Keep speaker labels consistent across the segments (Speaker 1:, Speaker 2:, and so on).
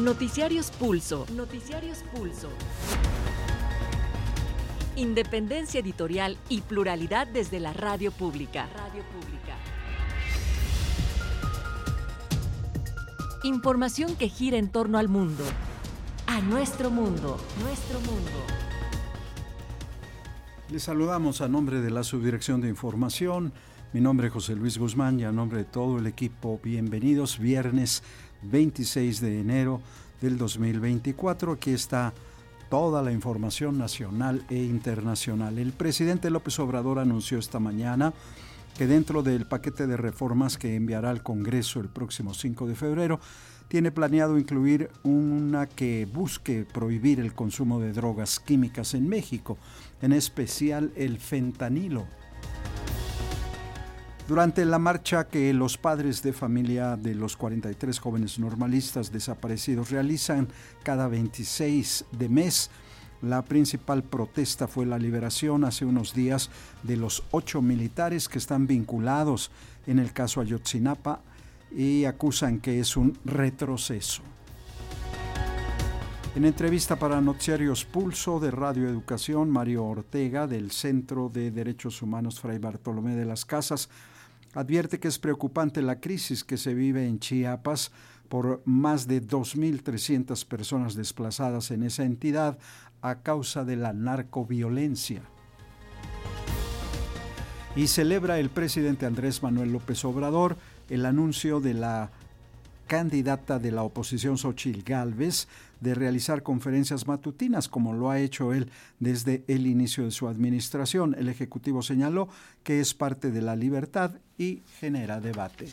Speaker 1: Noticiarios Pulso. Noticiarios Pulso. Independencia editorial y pluralidad desde la radio pública. Radio pública. Información que gira en torno al mundo. A nuestro mundo. Nuestro mundo.
Speaker 2: Les saludamos a nombre de la Subdirección de Información. Mi nombre es José Luis Guzmán y a nombre de todo el equipo, bienvenidos viernes 26 de enero del 2024. Aquí está toda la información nacional e internacional. El presidente López Obrador anunció esta mañana que dentro del paquete de reformas que enviará al Congreso el próximo 5 de febrero, tiene planeado incluir una que busque prohibir el consumo de drogas químicas en México, en especial el fentanilo. Durante la marcha que los padres de familia de los 43 jóvenes normalistas desaparecidos realizan cada 26 de mes, la principal protesta fue la liberación hace unos días de los ocho militares que están vinculados en el caso Ayotzinapa y acusan que es un retroceso. En entrevista para Noticiarios Pulso de Radio Educación, Mario Ortega del Centro de Derechos Humanos Fray Bartolomé de las Casas advierte que es preocupante la crisis que se vive en Chiapas por más de 2.300 personas desplazadas en esa entidad a causa de la narcoviolencia. Y celebra el presidente Andrés Manuel López Obrador el anuncio de la candidata de la oposición Xochil Gálvez de realizar conferencias matutinas, como lo ha hecho él desde el inicio de su administración. El Ejecutivo señaló que es parte de la libertad y genera debate.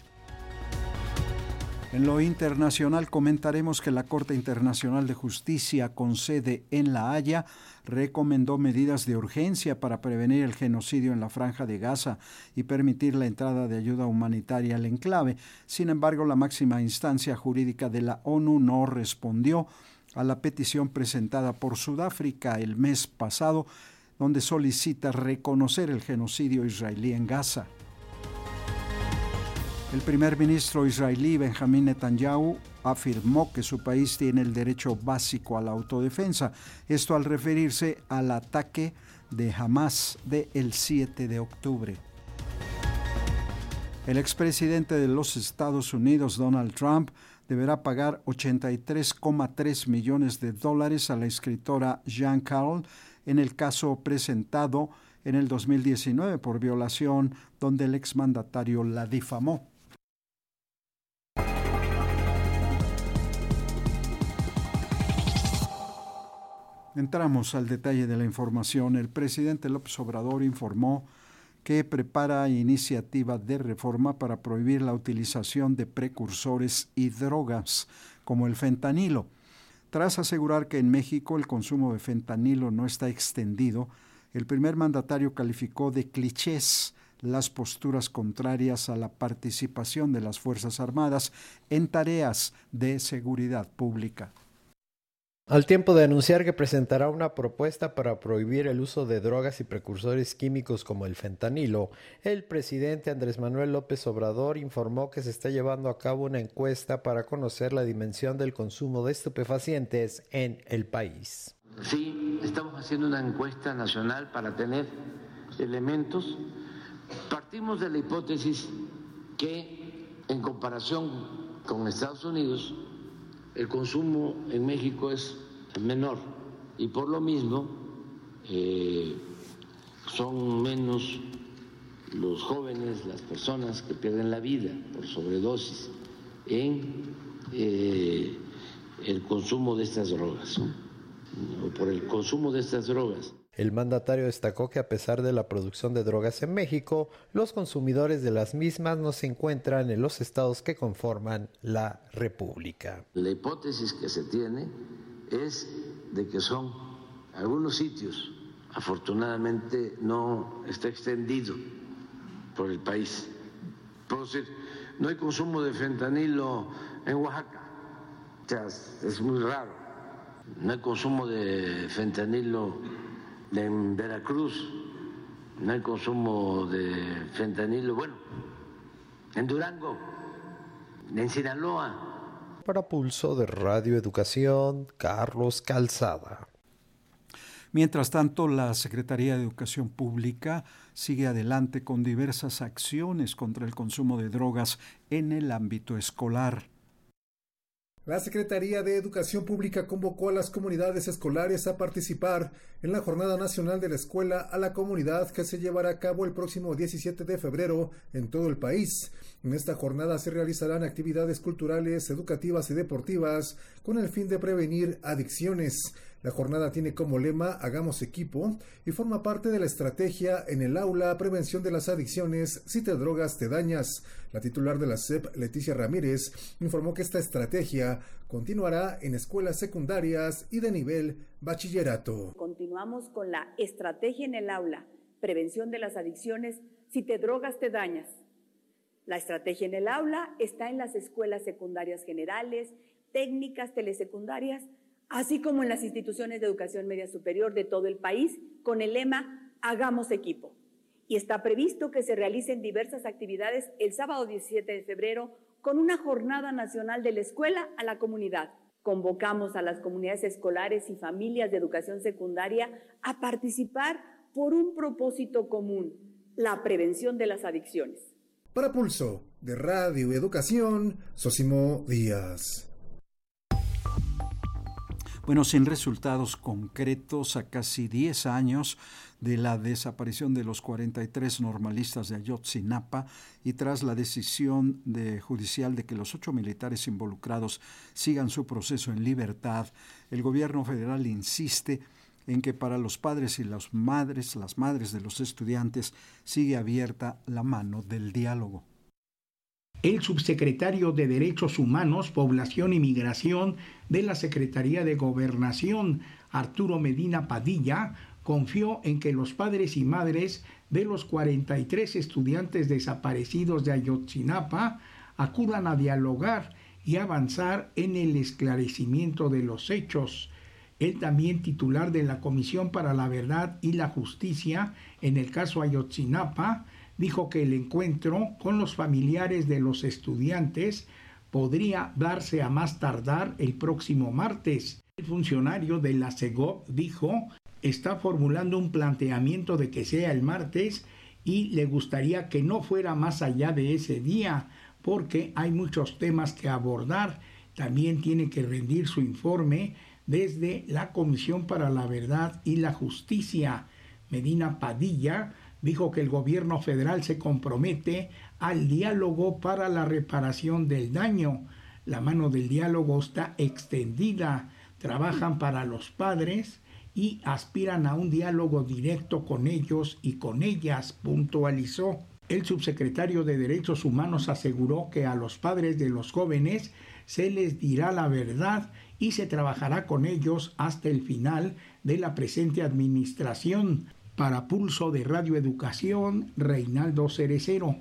Speaker 2: En lo internacional comentaremos que la Corte Internacional de Justicia con sede en La Haya recomendó medidas de urgencia para prevenir el genocidio en la franja de Gaza y permitir la entrada de ayuda humanitaria al enclave. Sin embargo, la máxima instancia jurídica de la ONU no respondió a la petición presentada por Sudáfrica el mes pasado, donde solicita reconocer el genocidio israelí en Gaza. El primer ministro israelí Benjamín Netanyahu afirmó que su país tiene el derecho básico a la autodefensa, esto al referirse al ataque de Hamas del el 7 de octubre. El expresidente de los Estados Unidos, Donald Trump, deberá pagar 83,3 millones de dólares a la escritora Jean Carroll en el caso presentado en el 2019 por violación donde el exmandatario la difamó. Entramos al detalle de la información. El presidente López Obrador informó que prepara iniciativa de reforma para prohibir la utilización de precursores y drogas como el fentanilo. Tras asegurar que en México el consumo de fentanilo no está extendido, el primer mandatario calificó de clichés las posturas contrarias a la participación de las Fuerzas Armadas en tareas de seguridad pública.
Speaker 3: Al tiempo de anunciar que presentará una propuesta para prohibir el uso de drogas y precursores químicos como el fentanilo, el presidente Andrés Manuel López Obrador informó que se está llevando a cabo una encuesta para conocer la dimensión del consumo de estupefacientes en el país.
Speaker 4: Sí, estamos haciendo una encuesta nacional para tener elementos. Partimos de la hipótesis que en comparación con Estados Unidos, el consumo en México es menor y por lo mismo eh, son menos los jóvenes, las personas que pierden la vida por sobredosis en eh, el consumo de estas drogas, o por el consumo de estas drogas.
Speaker 3: El mandatario destacó que a pesar de la producción de drogas en México, los consumidores de las mismas no se encuentran en los estados que conforman la República.
Speaker 4: La hipótesis que se tiene es de que son algunos sitios, afortunadamente no está extendido por el país. No hay consumo de fentanilo en Oaxaca, o sea, es muy raro. No hay consumo de fentanilo en Veracruz no hay consumo de fentanilo, bueno, en Durango, en Sinaloa.
Speaker 3: Para Pulso de Radio Educación, Carlos Calzada.
Speaker 2: Mientras tanto, la Secretaría de Educación Pública sigue adelante con diversas acciones contra el consumo de drogas en el ámbito escolar.
Speaker 5: La Secretaría de Educación Pública convocó a las comunidades escolares a participar en la Jornada Nacional de la Escuela a la Comunidad que se llevará a cabo el próximo 17 de febrero en todo el país. En esta jornada se realizarán actividades culturales, educativas y deportivas con el fin de prevenir adicciones. La jornada tiene como lema Hagamos equipo y forma parte de la estrategia en el aula Prevención de las Adicciones, si te drogas te dañas. La titular de la SEP, Leticia Ramírez, informó que esta estrategia continuará en escuelas secundarias y de nivel bachillerato.
Speaker 6: Continuamos con la estrategia en el aula, Prevención de las Adicciones, si te drogas te dañas. La estrategia en el aula está en las escuelas secundarias generales, técnicas, telesecundarias, así como en las instituciones de educación media superior de todo el país, con el lema Hagamos equipo. Y está previsto que se realicen diversas actividades el sábado 17 de febrero con una jornada nacional de la escuela a la comunidad. Convocamos a las comunidades escolares y familias de educación secundaria a participar por un propósito común, la prevención de las adicciones.
Speaker 5: Para Pulso de Radio Educación, Sosimo Díaz.
Speaker 2: Bueno, sin resultados concretos a casi 10 años de la desaparición de los 43 normalistas de Ayotzinapa y tras la decisión de, judicial de que los ocho militares involucrados sigan su proceso en libertad, el gobierno federal insiste en que para los padres y las madres, las madres de los estudiantes, sigue abierta la mano del diálogo.
Speaker 7: El subsecretario de Derechos Humanos, Población y Migración de la Secretaría de Gobernación, Arturo Medina Padilla, confió en que los padres y madres de los 43 estudiantes desaparecidos de Ayotzinapa acudan a dialogar y avanzar en el esclarecimiento de los hechos. Él también titular de la Comisión para la Verdad y la Justicia en el caso Ayotzinapa, dijo que el encuentro con los familiares de los estudiantes podría darse a más tardar el próximo martes. El funcionario de la CEGOP dijo está formulando un planteamiento de que sea el martes y le gustaría que no fuera más allá de ese día porque hay muchos temas que abordar. También tiene que rendir su informe desde la Comisión para la Verdad y la Justicia. Medina Padilla dijo que el gobierno federal se compromete al diálogo para la reparación del daño. La mano del diálogo está extendida. Trabajan para los padres y aspiran a un diálogo directo con ellos y con ellas, puntualizó. El subsecretario de Derechos Humanos aseguró que a los padres de los jóvenes se les dirá la verdad y se trabajará con ellos hasta el final de la presente administración. Para Pulso de Radio Educación, Reinaldo Cerecero.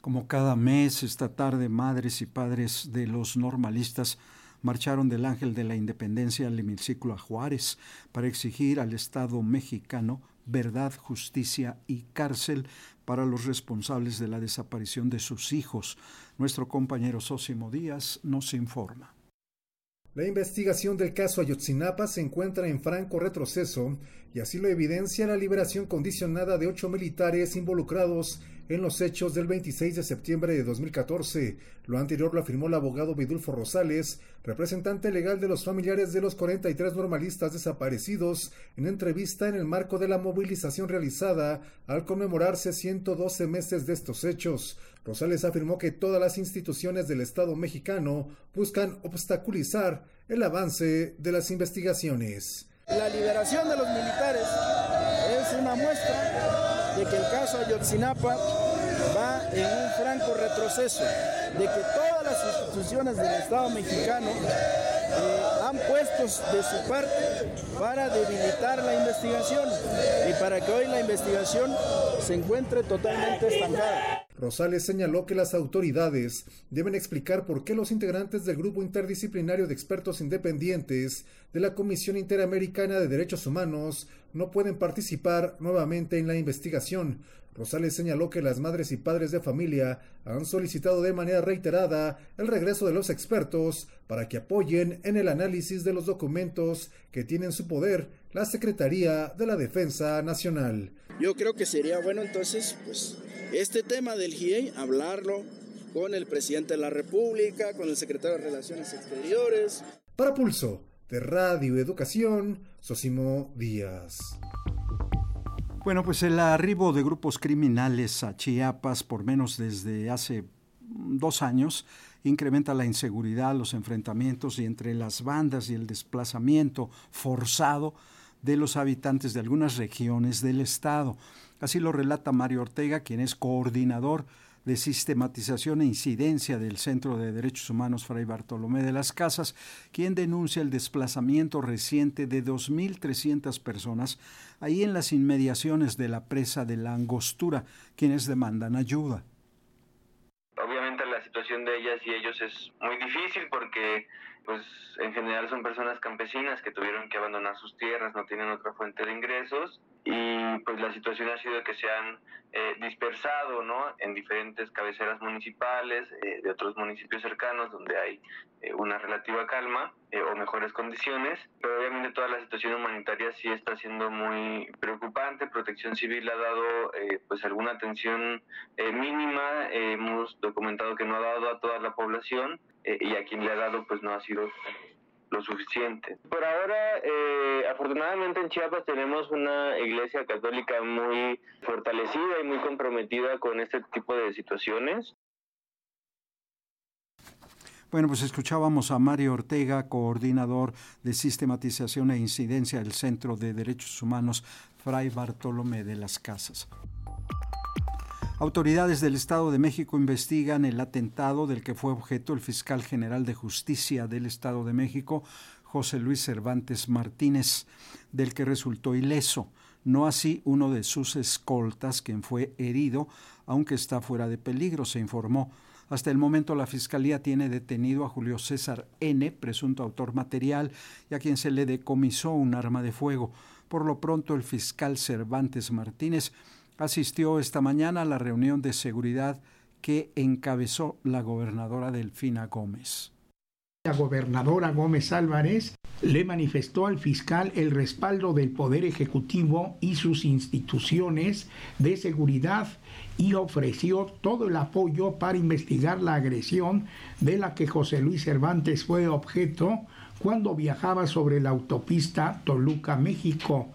Speaker 2: Como cada mes, esta tarde, madres y padres de los normalistas marcharon del Ángel de la Independencia al hemiciclo a Juárez para exigir al Estado mexicano verdad, justicia y cárcel para los responsables de la desaparición de sus hijos. Nuestro compañero Sósimo Díaz nos informa.
Speaker 5: La investigación del caso Ayotzinapa se encuentra en franco retroceso y así lo evidencia la liberación condicionada de ocho militares involucrados en los hechos del 26 de septiembre de 2014. Lo anterior lo afirmó el abogado Vidulfo Rosales, representante legal de los familiares de los 43 normalistas desaparecidos, en entrevista en el marco de la movilización realizada al conmemorarse 112 meses de estos hechos. Rosales afirmó que todas las instituciones del Estado mexicano buscan obstaculizar el avance de las investigaciones.
Speaker 8: La liberación de los militares es una muestra de que el caso Ayotzinapa va en un franco retroceso, de que todas las instituciones del Estado mexicano eh, han puesto de su parte para debilitar la investigación y para que hoy la investigación se encuentre totalmente estancada.
Speaker 5: Rosales señaló que las autoridades deben explicar por qué los integrantes del Grupo Interdisciplinario de Expertos Independientes de la Comisión Interamericana de Derechos Humanos no pueden participar nuevamente en la investigación. Rosales señaló que las madres y padres de familia han solicitado de manera reiterada el regreso de los expertos para que apoyen en el análisis de los documentos que tiene en su poder la Secretaría de la Defensa Nacional.
Speaker 8: Yo creo que sería bueno entonces, pues, este tema del GIEI, hablarlo con el presidente de la República, con el secretario de Relaciones Exteriores.
Speaker 5: Para Pulso, de Radio Educación, Sosimo Díaz.
Speaker 2: Bueno, pues el arribo de grupos criminales a Chiapas, por menos desde hace dos años, incrementa la inseguridad, los enfrentamientos y entre las bandas y el desplazamiento forzado de los habitantes de algunas regiones del Estado. Así lo relata Mario Ortega, quien es coordinador de sistematización e incidencia del Centro de Derechos Humanos Fray Bartolomé de las Casas, quien denuncia el desplazamiento reciente de 2.300 personas ahí en las inmediaciones de la presa de la Angostura, quienes demandan ayuda.
Speaker 9: Obviamente la situación de ellas y ellos es muy difícil porque pues en general son personas campesinas que tuvieron que abandonar sus tierras, no tienen otra fuente de ingresos y pues la situación ha sido que se han eh, dispersado ¿no? en diferentes cabeceras municipales eh, de otros municipios cercanos donde hay eh, una relativa calma o mejores condiciones, pero obviamente toda la situación humanitaria sí está siendo muy preocupante. Protección Civil ha dado pues alguna atención mínima, hemos documentado que no ha dado a toda la población y a quien le ha dado pues no ha sido lo suficiente. Por ahora, eh, afortunadamente en Chiapas tenemos una iglesia católica muy fortalecida y muy comprometida con este tipo de situaciones.
Speaker 2: Bueno, pues escuchábamos a Mario Ortega, coordinador de sistematización e incidencia del Centro de Derechos Humanos Fray Bartolomé de las Casas. Autoridades del Estado de México investigan el atentado del que fue objeto el fiscal general de justicia del Estado de México, José Luis Cervantes Martínez, del que resultó ileso. No así uno de sus escoltas, quien fue herido, aunque está fuera de peligro, se informó. Hasta el momento la Fiscalía tiene detenido a Julio César N., presunto autor material, y a quien se le decomisó un arma de fuego. Por lo pronto el fiscal Cervantes Martínez asistió esta mañana a la reunión de seguridad que encabezó la gobernadora Delfina Gómez.
Speaker 7: La gobernadora Gómez Álvarez le manifestó al fiscal el respaldo del Poder Ejecutivo y sus instituciones de seguridad y ofreció todo el apoyo para investigar la agresión de la que José Luis Cervantes fue objeto cuando viajaba sobre la autopista Toluca-México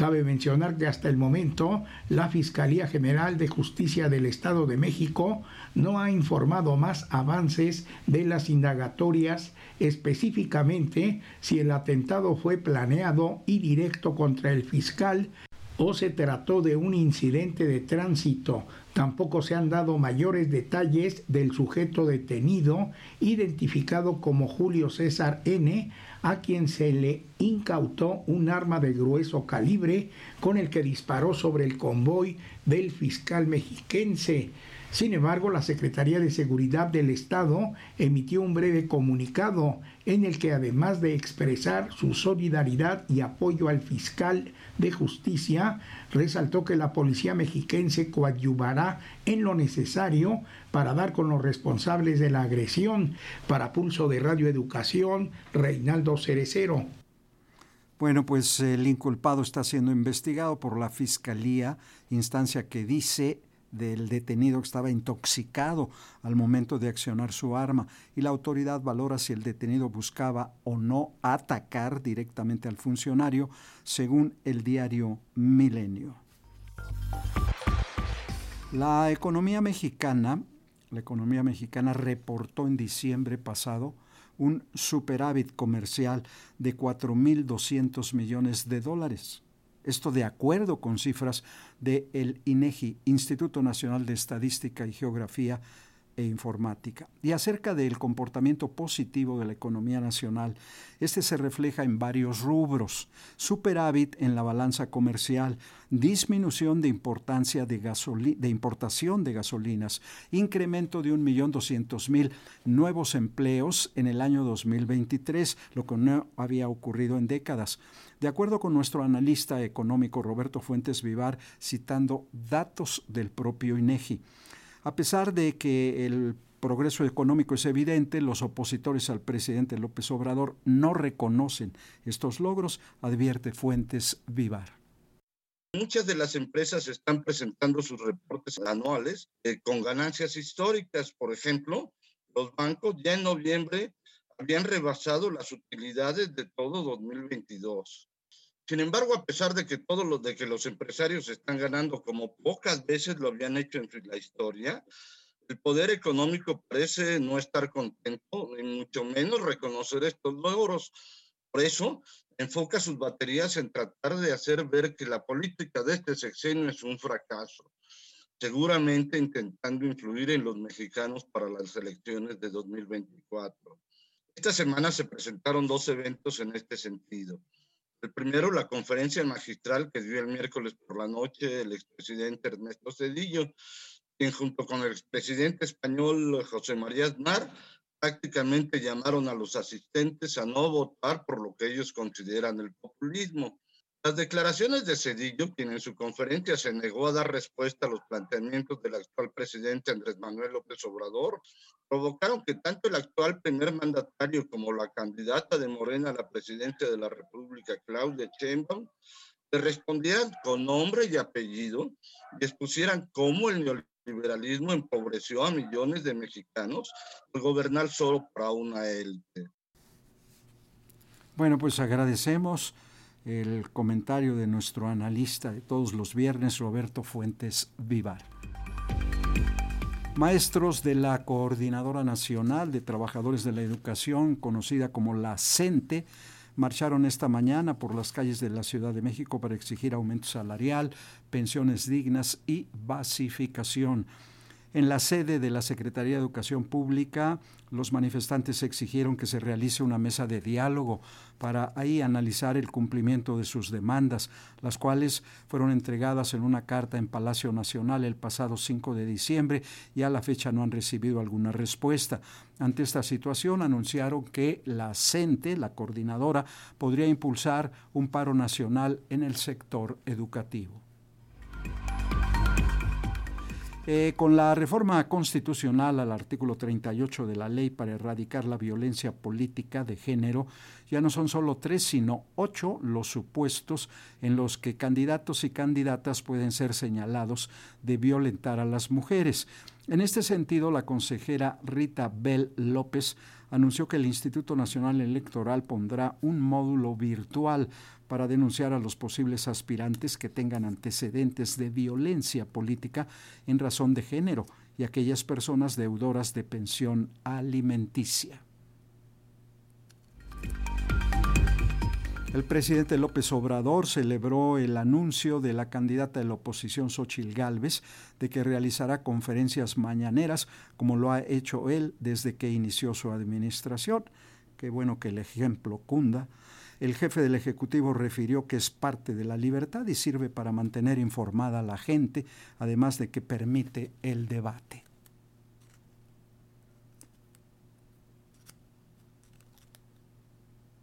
Speaker 7: Cabe mencionar que hasta el momento la Fiscalía General de Justicia del Estado de México no ha informado más avances de las indagatorias, específicamente si el atentado fue planeado y directo contra el fiscal o se trató de un incidente de tránsito. Tampoco se han dado mayores detalles del sujeto detenido, identificado como Julio César N., a quien se le incautó un arma de grueso calibre con el que disparó sobre el convoy del fiscal mexiquense. Sin embargo, la Secretaría de Seguridad del Estado emitió un breve comunicado en el que además de expresar su solidaridad y apoyo al fiscal de justicia, resaltó que la policía mexiquense coadyuvará en lo necesario para dar con los responsables de la agresión. Para Pulso de Radio Educación, Reinaldo Cerecero.
Speaker 2: Bueno, pues el inculpado está siendo investigado por la Fiscalía, instancia que dice del detenido que estaba intoxicado al momento de accionar su arma y la autoridad valora si el detenido buscaba o no atacar directamente al funcionario, según el diario Milenio. La economía mexicana, la economía mexicana reportó en diciembre pasado un superávit comercial de 4.200 millones de dólares esto de acuerdo con cifras del INEGI, Instituto Nacional de Estadística y Geografía, e informática. Y acerca del comportamiento positivo de la economía nacional, este se refleja en varios rubros. Superávit en la balanza comercial, disminución de importancia de, de importación de gasolinas, incremento de 1.200.000 nuevos empleos en el año 2023, lo que no había ocurrido en décadas. De acuerdo con nuestro analista económico Roberto Fuentes Vivar, citando datos del propio INEGI. A pesar de que el progreso económico es evidente, los opositores al presidente López Obrador no reconocen estos logros, advierte Fuentes Vivar.
Speaker 10: Muchas de las empresas están presentando sus reportes anuales eh, con ganancias históricas. Por ejemplo, los bancos ya en noviembre habían rebasado las utilidades de todo 2022. Sin embargo, a pesar de que todos los de que los empresarios están ganando como pocas veces lo habían hecho en la historia, el poder económico parece no estar contento, ni mucho menos reconocer estos logros. Por eso, enfoca sus baterías en tratar de hacer ver que la política de este sexenio es un fracaso, seguramente intentando influir en los mexicanos para las elecciones de 2024. Esta semana se presentaron dos eventos en este sentido. El primero, la conferencia magistral que dio el miércoles por la noche el expresidente Ernesto Cedillo, quien junto con el expresidente español José María Aznar prácticamente llamaron a los asistentes a no votar por lo que ellos consideran el populismo. Las declaraciones de Cedillo, quien en su conferencia se negó a dar respuesta a los planteamientos del actual presidente Andrés Manuel López Obrador, provocaron que tanto el actual primer mandatario como la candidata de Morena a la presidencia de la República, Claudia Sheinbaum, le respondieran con nombre y apellido y expusieran cómo el neoliberalismo empobreció a millones de mexicanos al gobernar solo para una élite.
Speaker 2: Bueno, pues agradecemos el comentario de nuestro analista de todos los viernes, Roberto Fuentes Vivar. Maestros de la Coordinadora Nacional de Trabajadores de la Educación, conocida como la CENTE, marcharon esta mañana por las calles de la Ciudad de México para exigir aumento salarial, pensiones dignas y basificación. En la sede de la Secretaría de Educación Pública, los manifestantes exigieron que se realice una mesa de diálogo para ahí analizar el cumplimiento de sus demandas, las cuales fueron entregadas en una carta en Palacio Nacional el pasado 5 de diciembre y a la fecha no han recibido alguna respuesta. Ante esta situación anunciaron que la CENTE, la coordinadora, podría impulsar un paro nacional en el sector educativo. Eh, con la reforma constitucional al artículo 38 de la ley para erradicar la violencia política de género, ya no son solo tres, sino ocho los supuestos en los que candidatos y candidatas pueden ser señalados de violentar a las mujeres. En este sentido, la consejera Rita Bell López anunció que el Instituto Nacional Electoral pondrá un módulo virtual para denunciar a los posibles aspirantes que tengan antecedentes de violencia política en razón de género y aquellas personas deudoras de pensión alimenticia. El presidente López Obrador celebró el anuncio de la candidata de la oposición Xochil Gálvez de que realizará conferencias mañaneras, como lo ha hecho él desde que inició su administración. Qué bueno que el ejemplo cunda. El jefe del Ejecutivo refirió que es parte de la libertad y sirve para mantener informada a la gente, además de que permite el debate.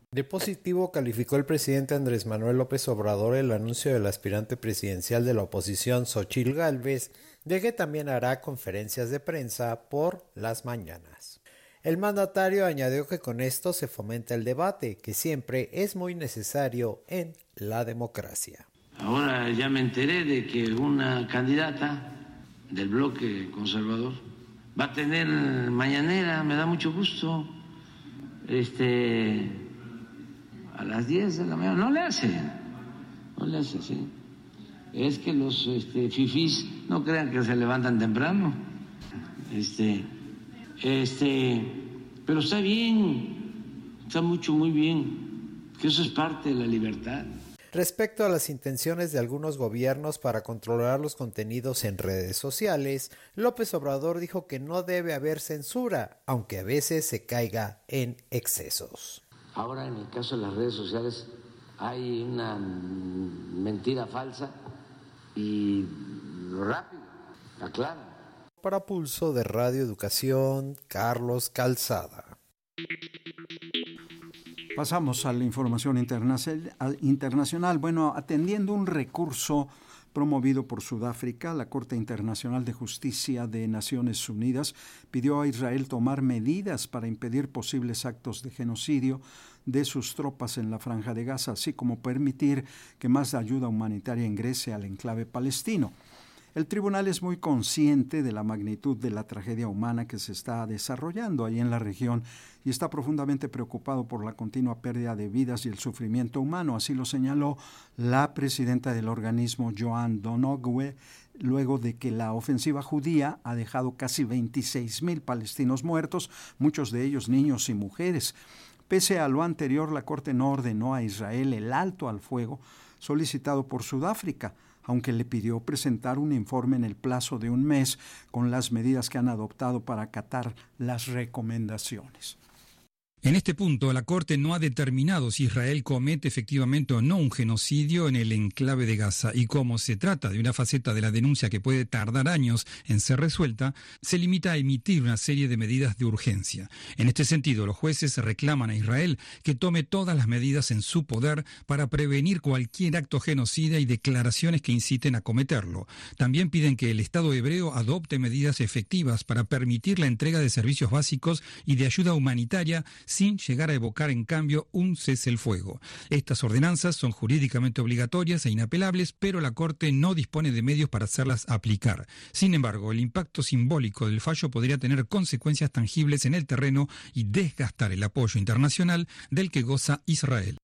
Speaker 3: De positivo calificó el presidente Andrés Manuel López Obrador el anuncio del aspirante presidencial de la oposición, Xochil Gálvez, de que también hará conferencias de prensa por las mañanas. El mandatario añadió que con esto se fomenta el debate, que siempre es muy necesario en la democracia.
Speaker 4: Ahora ya me enteré de que una candidata del bloque conservador va a tener mañanera, me da mucho gusto, este, a las 10 de la mañana, no le hace, no le hace así. Es que los este, fifís no crean que se levantan temprano. Este, este, pero está bien, está mucho, muy bien, que eso es parte de la libertad.
Speaker 3: Respecto a las intenciones de algunos gobiernos para controlar los contenidos en redes sociales, López Obrador dijo que no debe haber censura, aunque a veces se caiga en excesos.
Speaker 4: Ahora en el caso de las redes sociales hay una mentira falsa y rápido, aclara.
Speaker 3: Para Pulso de Radio Educación, Carlos Calzada.
Speaker 2: Pasamos a la información internacional. Bueno, atendiendo un recurso promovido por Sudáfrica, la Corte Internacional de Justicia de Naciones Unidas pidió a Israel tomar medidas para impedir posibles actos de genocidio de sus tropas en la franja de Gaza, así como permitir que más ayuda humanitaria ingrese al enclave palestino. El tribunal es muy consciente de la magnitud de la tragedia humana que se está desarrollando ahí en la región y está profundamente preocupado por la continua pérdida de vidas y el sufrimiento humano. Así lo señaló la presidenta del organismo, Joan Donogwe, luego de que la ofensiva judía ha dejado casi 26 mil palestinos muertos, muchos de ellos niños y mujeres. Pese a lo anterior, la Corte no ordenó a Israel el alto al fuego solicitado por Sudáfrica aunque le pidió presentar un informe en el plazo de un mes con las medidas que han adoptado para acatar las recomendaciones.
Speaker 11: En este punto, la Corte no ha determinado si Israel comete efectivamente o no un genocidio en el enclave de Gaza y como se trata de una faceta de la denuncia que puede tardar años en ser resuelta, se limita a emitir una serie de medidas de urgencia. En este sentido, los jueces reclaman a Israel que tome todas las medidas en su poder para prevenir cualquier acto genocida y declaraciones que inciten a cometerlo. También piden que el Estado hebreo adopte medidas efectivas para permitir la entrega de servicios básicos y de ayuda humanitaria sin llegar a evocar en cambio un cese el fuego. Estas ordenanzas son jurídicamente obligatorias e inapelables, pero la Corte no dispone de medios para hacerlas aplicar. Sin embargo, el impacto simbólico del fallo podría tener consecuencias tangibles en el terreno y desgastar el apoyo internacional del que goza Israel.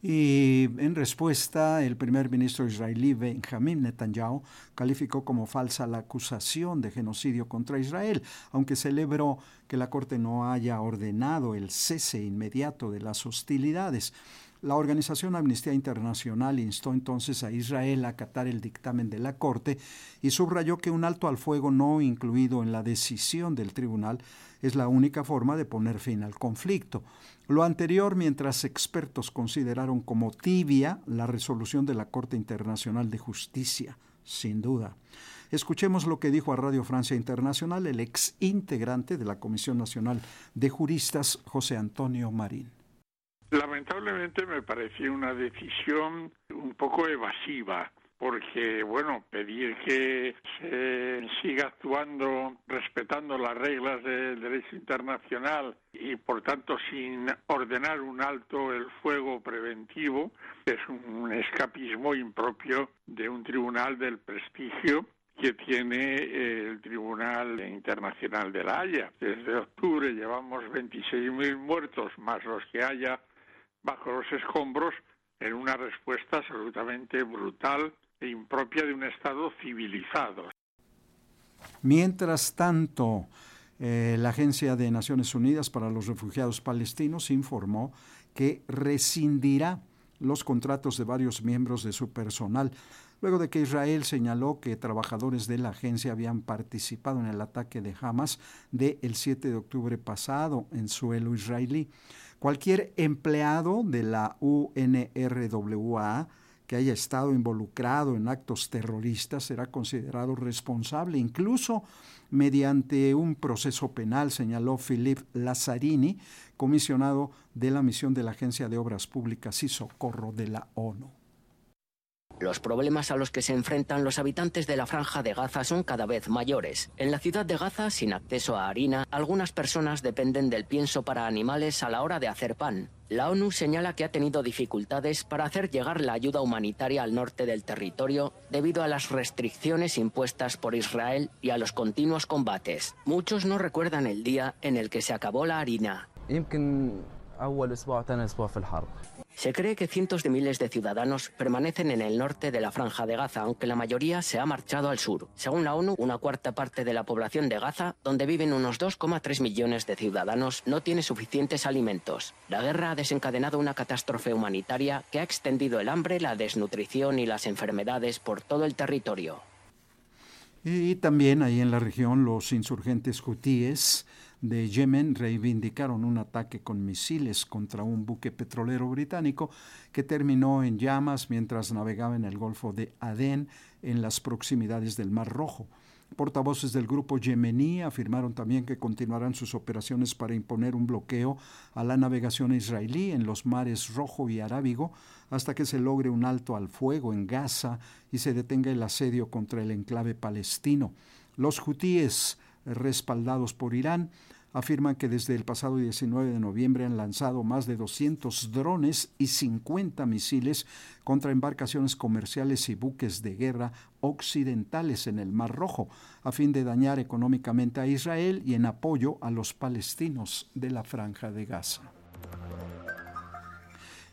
Speaker 2: Y en respuesta, el primer ministro israelí Benjamin Netanyahu calificó como falsa la acusación de genocidio contra Israel, aunque celebró que la Corte no haya ordenado el cese inmediato de las hostilidades. La organización Amnistía Internacional instó entonces a Israel a acatar el dictamen de la Corte y subrayó que un alto al fuego no incluido en la decisión del tribunal es la única forma de poner fin al conflicto. Lo anterior mientras expertos consideraron como tibia la resolución de la Corte Internacional de Justicia, sin duda. Escuchemos lo que dijo a Radio Francia Internacional el ex integrante de la Comisión Nacional de Juristas, José Antonio Marín.
Speaker 12: Lamentablemente me pareció una decisión un poco evasiva porque, bueno, pedir que se siga actuando respetando las reglas del derecho internacional y, por tanto, sin ordenar un alto el fuego preventivo, es un escapismo impropio de un tribunal del prestigio que tiene el Tribunal Internacional de la Haya. Desde octubre llevamos 26.000 muertos, más los que haya bajo los escombros, en una respuesta absolutamente brutal e impropia de un Estado civilizado.
Speaker 2: Mientras tanto, eh, la Agencia de Naciones Unidas para los Refugiados Palestinos informó que rescindirá los contratos de varios miembros de su personal, luego de que Israel señaló que trabajadores de la agencia habían participado en el ataque de Hamas del 7 de octubre pasado en suelo israelí. Cualquier empleado de la UNRWA que haya estado involucrado en actos terroristas será considerado responsable, incluso mediante un proceso penal, señaló Philippe Lazzarini, comisionado de la misión de la Agencia de Obras Públicas y Socorro de la ONU.
Speaker 13: Los problemas a los que se enfrentan los habitantes de la franja de Gaza son cada vez mayores. En la ciudad de Gaza, sin acceso a harina, algunas personas dependen del pienso para animales a la hora de hacer pan. La ONU señala que ha tenido dificultades para hacer llegar la ayuda humanitaria al norte del territorio debido a las restricciones impuestas por Israel y a los continuos combates. Muchos no recuerdan el día en el que se acabó la harina. Se cree que cientos de miles de ciudadanos permanecen en el norte de la franja de Gaza, aunque la mayoría se ha marchado al sur. Según la ONU, una cuarta parte de la población de Gaza, donde viven unos 2,3 millones de ciudadanos, no tiene suficientes alimentos. La guerra ha desencadenado una catástrofe humanitaria que ha extendido el hambre, la desnutrición y las enfermedades por todo el territorio.
Speaker 2: Y también ahí en la región los insurgentes hutíes de Yemen reivindicaron un ataque con misiles contra un buque petrolero británico que terminó en llamas mientras navegaba en el Golfo de Adén en las proximidades del Mar Rojo. Portavoces del grupo yemení afirmaron también que continuarán sus operaciones para imponer un bloqueo a la navegación israelí en los mares Rojo y Arábigo hasta que se logre un alto al fuego en Gaza y se detenga el asedio contra el enclave palestino. Los hutíes, respaldados por Irán, afirman que desde el pasado 19 de noviembre han lanzado más de 200 drones y 50 misiles contra embarcaciones comerciales y buques de guerra occidentales en el Mar Rojo, a fin de dañar económicamente a Israel y en apoyo a los palestinos de la franja de Gaza.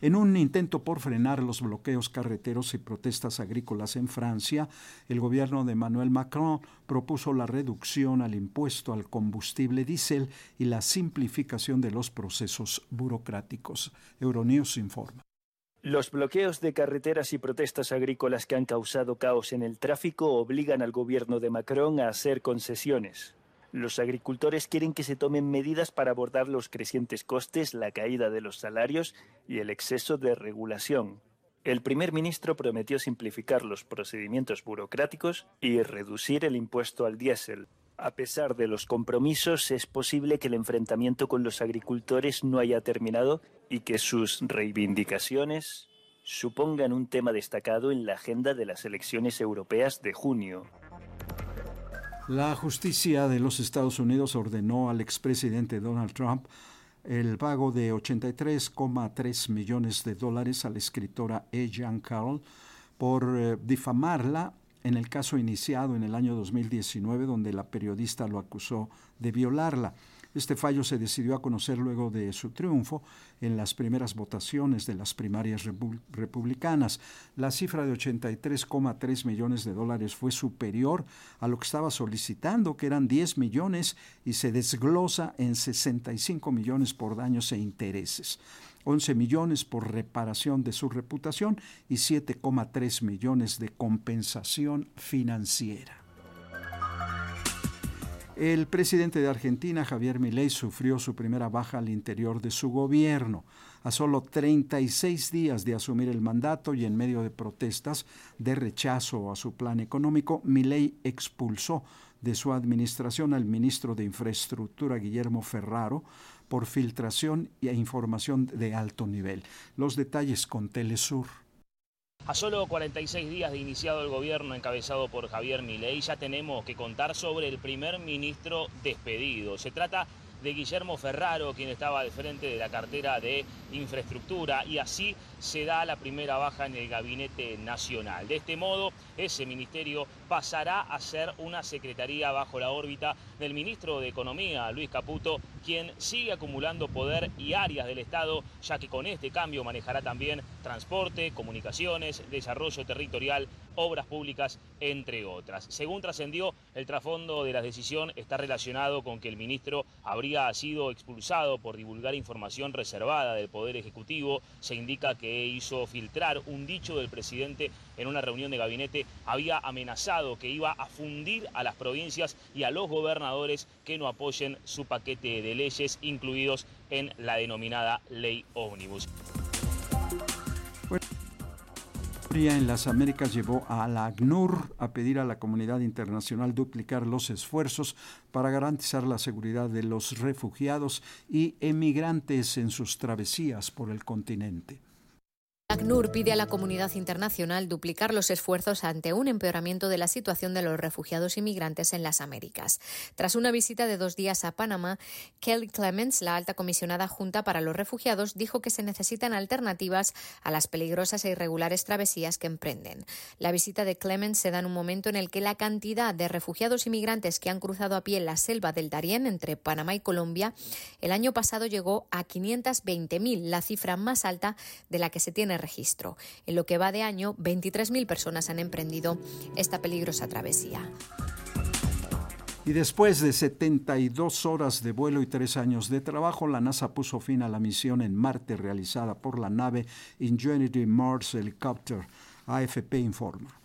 Speaker 2: En un intento por frenar los bloqueos carreteros y protestas agrícolas en Francia, el gobierno de Emmanuel Macron propuso la reducción al impuesto al combustible diésel y la simplificación de los procesos burocráticos. Euronews informa.
Speaker 14: Los bloqueos de carreteras y protestas agrícolas que han causado caos en el tráfico obligan al gobierno de Macron a hacer concesiones. Los agricultores quieren que se tomen medidas para abordar los crecientes costes, la caída de los salarios y el exceso de regulación. El primer ministro prometió simplificar los procedimientos burocráticos y reducir el impuesto al diésel. A pesar de los compromisos, es posible que el enfrentamiento con los agricultores no haya terminado y que sus reivindicaciones supongan un tema destacado en la agenda de las elecciones europeas de junio.
Speaker 2: La justicia de los Estados Unidos ordenó al expresidente Donald Trump el pago de 83,3 millones de dólares a la escritora E. Jean Carroll por eh, difamarla en el caso iniciado en el año 2019 donde la periodista lo acusó de violarla. Este fallo se decidió a conocer luego de su triunfo en las primeras votaciones de las primarias republicanas. La cifra de 83,3 millones de dólares fue superior a lo que estaba solicitando, que eran 10 millones, y se desglosa en 65 millones por daños e intereses. 11 millones por reparación de su reputación y 7,3 millones de compensación financiera. El presidente de Argentina, Javier Milei, sufrió su primera baja al interior de su gobierno. A solo 36 días de asumir el mandato y en medio de protestas de rechazo a su plan económico, Milei expulsó de su administración al ministro de Infraestructura, Guillermo Ferraro, por filtración e información de alto nivel. Los detalles con Telesur.
Speaker 15: A solo 46 días de iniciado el gobierno encabezado por Javier Milei, ya tenemos que contar sobre el primer ministro despedido. Se trata de Guillermo Ferraro, quien estaba al frente de la cartera de infraestructura, y así se da la primera baja en el gabinete nacional. De este modo, ese ministerio pasará a ser una secretaría bajo la órbita del ministro de Economía, Luis Caputo, quien sigue acumulando poder y áreas del Estado, ya que con este cambio manejará también transporte, comunicaciones, desarrollo territorial, obras públicas, entre otras. Según trascendió, el trasfondo de la decisión está relacionado con que el ministro habría sido expulsado por divulgar información reservada del Poder Ejecutivo. Se indica que hizo filtrar un dicho del presidente en una reunión de gabinete, había amenazado que iba a fundir a las provincias y a los gobernadores que no apoyen su paquete de leyes incluidos en la denominada ley ómnibus.
Speaker 2: en las Américas llevó a la ACNUR a pedir a la comunidad internacional duplicar los esfuerzos para garantizar la seguridad de los refugiados y emigrantes en sus travesías por el continente.
Speaker 16: ACNUR pide a la comunidad internacional duplicar los esfuerzos ante un empeoramiento de la situación de los refugiados inmigrantes en las Américas. Tras una visita de dos días a Panamá, Kelly Clements, la alta comisionada junta para los refugiados, dijo que se necesitan alternativas a las peligrosas e irregulares travesías que emprenden. La visita de Clements se da en un momento en el que la cantidad de refugiados inmigrantes que han cruzado a pie la selva del Darién entre Panamá y Colombia el año pasado llegó a 520.000, la cifra más alta de la que se tiene registro. En lo que va de año, 23.000 personas han emprendido esta peligrosa travesía.
Speaker 2: Y después de 72 horas de vuelo y tres años de trabajo, la NASA puso fin a la misión en Marte realizada por la nave Ingenuity Mars Helicopter. AFP informa.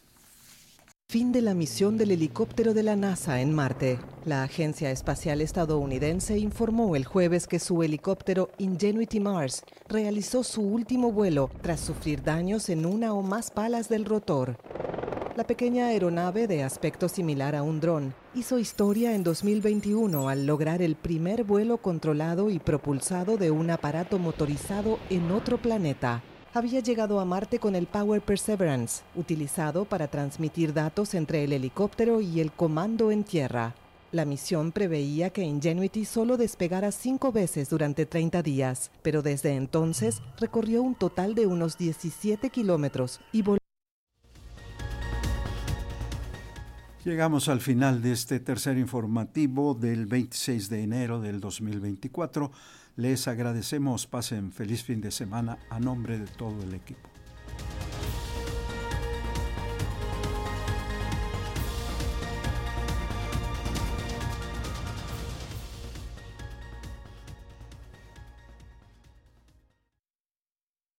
Speaker 17: Fin de la misión del helicóptero de la NASA en Marte. La Agencia Espacial Estadounidense informó el jueves que su helicóptero Ingenuity Mars realizó su último vuelo tras sufrir daños en una o más palas del rotor. La pequeña aeronave de aspecto similar a un dron hizo historia en 2021 al lograr el primer vuelo controlado y propulsado de un aparato motorizado en otro planeta había llegado a Marte con el Power Perseverance, utilizado para transmitir datos entre el helicóptero y el comando en tierra. La misión preveía que Ingenuity solo despegara cinco veces durante 30 días, pero desde entonces recorrió un total de unos 17 kilómetros y volvió.
Speaker 2: Llegamos al final de este tercer informativo del 26 de enero del 2024. Les agradecemos, pasen feliz fin de semana a nombre de todo el equipo.